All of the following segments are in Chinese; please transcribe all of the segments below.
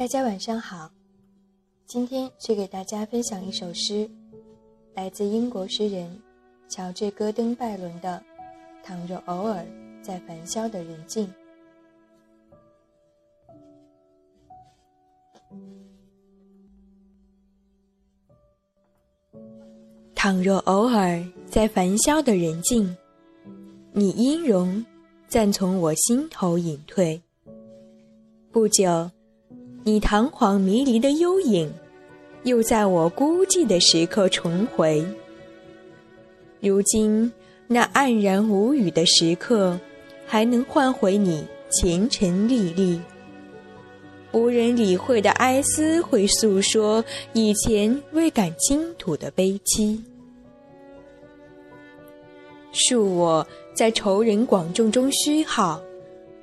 大家晚上好，今天是给大家分享一首诗，来自英国诗人乔治·戈登·拜伦的《倘若偶尔在繁嚣的人境》。倘若偶尔在繁嚣的人境，你音容暂从我心头隐退。不久。你堂皇迷离的幽影，又在我孤寂的时刻重回。如今那黯然无语的时刻，还能唤回你前尘历历。无人理会的哀思，会诉说以前未敢倾吐的悲凄。恕我在仇人广众中虚耗，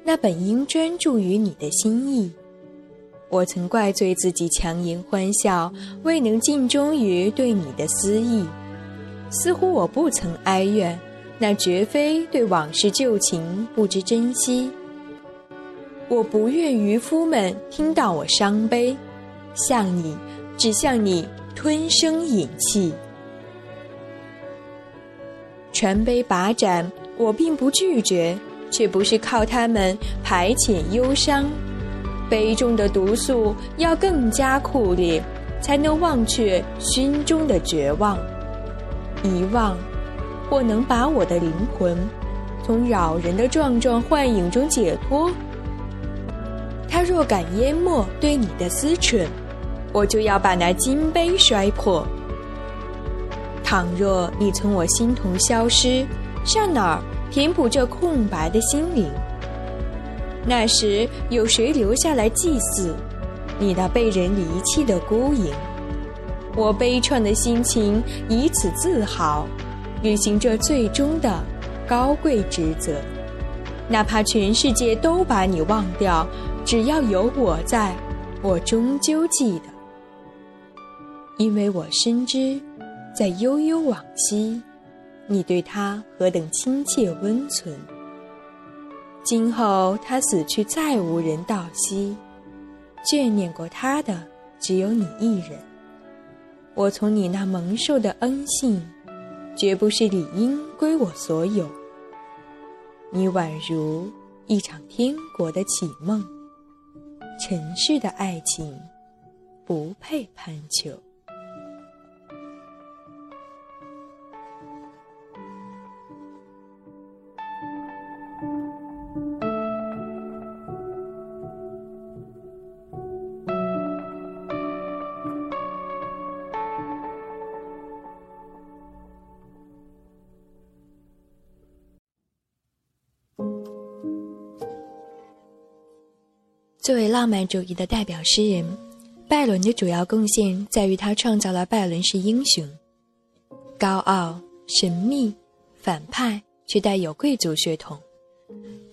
那本应专注于你的心意。我曾怪罪自己强颜欢笑，未能尽忠于对你的私意。似乎我不曾哀怨，那绝非对往事旧情不知珍惜。我不愿渔夫们听到我伤悲，向你，只向你吞声饮泣。船杯把盏，我并不拒绝，却不是靠它们排遣忧伤。杯中的毒素要更加酷烈，才能忘却心中的绝望。遗忘，或能把我的灵魂从扰人的壮壮幻影中解脱。他若敢淹没对你的思忖，我就要把那金杯摔破。倘若你从我心头消失，上哪儿填补这空白的心灵？那时有谁留下来祭祀你那被人遗弃的孤影？我悲怆的心情以此自豪，履行这最终的高贵职责。哪怕全世界都把你忘掉，只要有我在，我终究记得，因为我深知，在悠悠往昔，你对他何等亲切温存。今后他死去，再无人道惜，眷念过他的只有你一人。我从你那蒙受的恩信，绝不是理应归我所有。你宛如一场天国的绮梦，尘世的爱情不配攀求。作为浪漫主义的代表诗人，拜伦的主要贡献在于他创造了拜伦式英雄：高傲、神秘、反派，却带有贵族血统。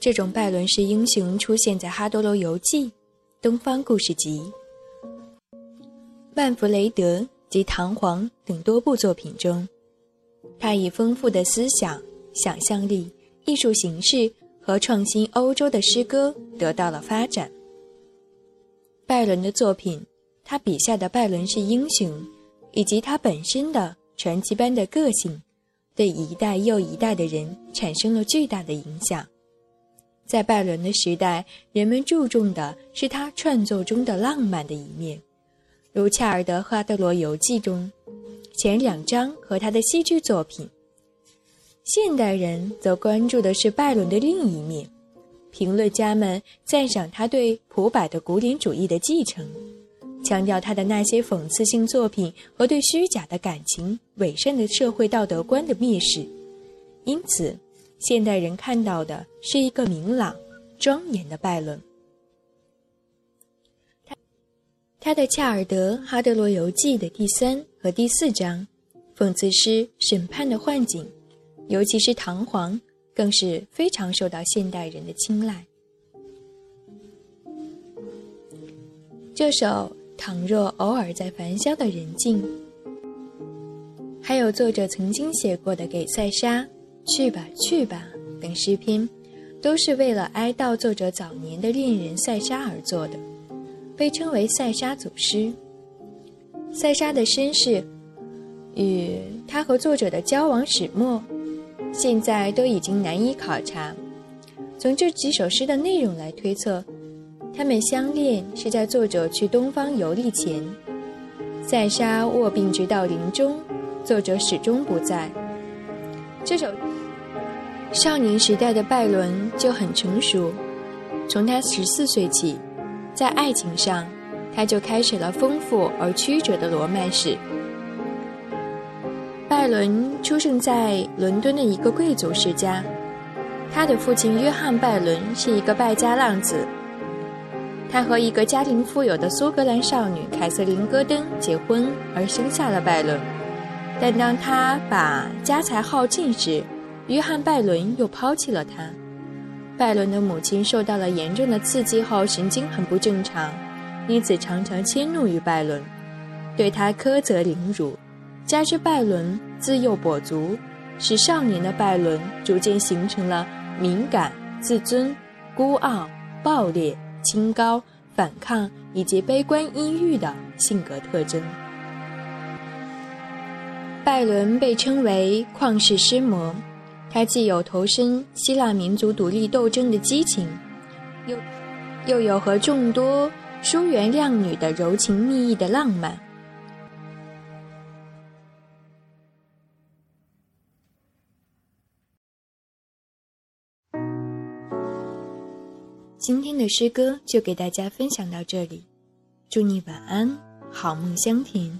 这种拜伦式英雄出现在《哈多罗游记》《东方故事集》《曼弗雷德》及《唐璜》等多部作品中。他以丰富的思想、想象力、艺术形式和创新欧洲的诗歌得到了发展。拜伦的作品，他笔下的拜伦是英雄，以及他本身的传奇般的个性，对一代又一代的人产生了巨大的影响。在拜伦的时代，人们注重的是他创作中的浪漫的一面，如恰尔德·哈德罗游记中前两章和他的戏剧作品。现代人则关注的是拜伦的另一面。评论家们赞赏他对普柏的古典主义的继承，强调他的那些讽刺性作品和对虚假的感情、伪善的社会道德观的蔑视。因此，现代人看到的是一个明朗、庄严的拜伦。他的《恰尔德·哈德罗游记》的第三和第四章，讽刺诗审判的幻景，尤其是唐璜。更是非常受到现代人的青睐。这首《倘若偶尔在繁嚣的人境》，还有作者曾经写过的《给塞沙去吧去吧》等诗篇，都是为了哀悼作者早年的恋人塞沙而作的。被称为塞沙祖师。塞沙的身世与他和作者的交往始末，现在都已经难以考察。从这几首诗的内容来推测，他们相恋是在作者去东方游历前。塞沙卧病直到临终，作者始终不在。这首少年时代的拜伦就很成熟，从他十四岁起，在爱情上。他就开始了丰富而曲折的罗曼史。拜伦出生在伦敦的一个贵族世家，他的父亲约翰·拜伦是一个败家浪子。他和一个家庭富有的苏格兰少女凯瑟琳·戈登结婚，而生下了拜伦。但当他把家财耗尽时，约翰·拜伦又抛弃了他。拜伦的母亲受到了严重的刺激后，神经很不正常。因此，常常迁怒于拜伦，对他苛责凌辱。加之拜伦自幼跛足，使少年的拜伦逐渐形成了敏感、自尊、孤傲、暴烈、清高、反抗以及悲观阴郁的性格特征。拜伦被称为“旷世诗魔”，他既有投身希腊民族独立斗争的激情，又又有和众多。书园靓女的柔情蜜意的浪漫。今天的诗歌就给大家分享到这里，祝你晚安，好梦香甜。